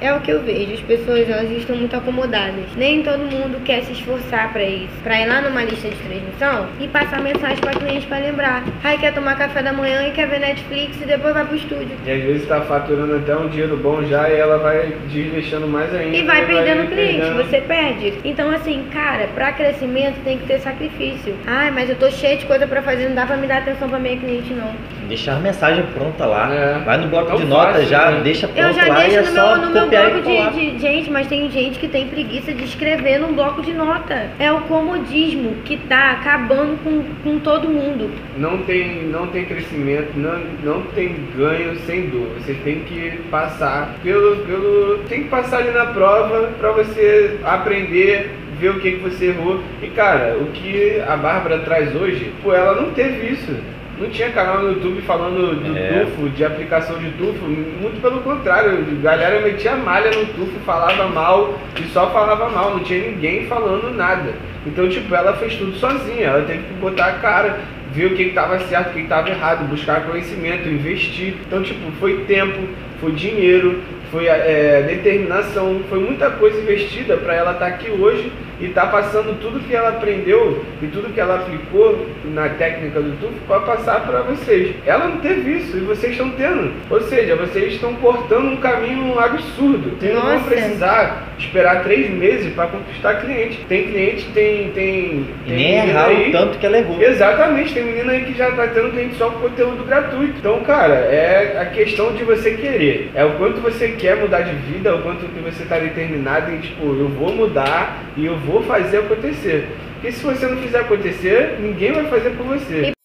É o que eu vejo. As pessoas elas estão muito acomodadas. Nem todo mundo quer se esforçar para isso. Para ir lá numa lista de transmissão e passar mensagem para cliente para lembrar. Aí quer tomar café da manhã e quer ver Netflix e depois vai pro estúdio. E às vezes tá faturando até um dinheiro bom já e ela vai desleixando mais ainda. E vai perdendo cliente, perdendo. você perde. Então, assim, cara, pra crescimento tem que ter sacrifício. Ai, mas eu tô cheio de coisa pra fazer, não dá pra me dar atenção pra minha cliente, não. Deixar a mensagem pronta lá. É. Vai no bloco Tão de notas já, né? deixa pronto Eu já lá e é deixo no só meu, no meu bloco de, de. Gente, mas tem gente que tem preguiça de escrever num bloco de nota. É o comodismo que tá acabando com, com todo mundo. Não tem, não tem crescimento, não, não tem ganho sem dor. Você tem que passar pelo, pelo. Tem que passar ali na prova pra você aprender, ver o que, que você errou. E cara, o que a Bárbara traz hoje, pô, ela não teve isso. Não tinha canal no YouTube falando do É. tufo, de aplicação de tufo, muito pelo contrário, a galera metia malha no tufo, falava mal e só falava mal, não tinha ninguém falando nada. Então, tipo, ela fez tudo sozinha, ela teve que botar a cara, ver o que estava certo, o que estava errado, buscar conhecimento, investir. Então, tipo, foi tempo, foi dinheiro, foi é, determinação, foi muita coisa investida para ela estar aqui hoje e estar passando tudo que ela aprendeu e tudo que ela aplicou na técnica do tufo para passar para vocês. Ela não teve isso e vocês estão tendo. Ou seja, vocês estão cortando um caminho absurdo. Vocês não vão precisar esperar três meses para conquistar cliente. Tem cliente, tem. tem, E tem nem menina errar aí- o tanto que ela errou. Exatamente, tem menina aí que já tá tendo cliente só com conteúdo gratuito. Então, cara, é a questão de você querer. É o quanto você quer mudar de vida, é o quanto que você tá determinado em, tipo, eu vou mudar e eu vou fazer acontecer. Porque se você não fizer acontecer, ninguém vai fazer por você.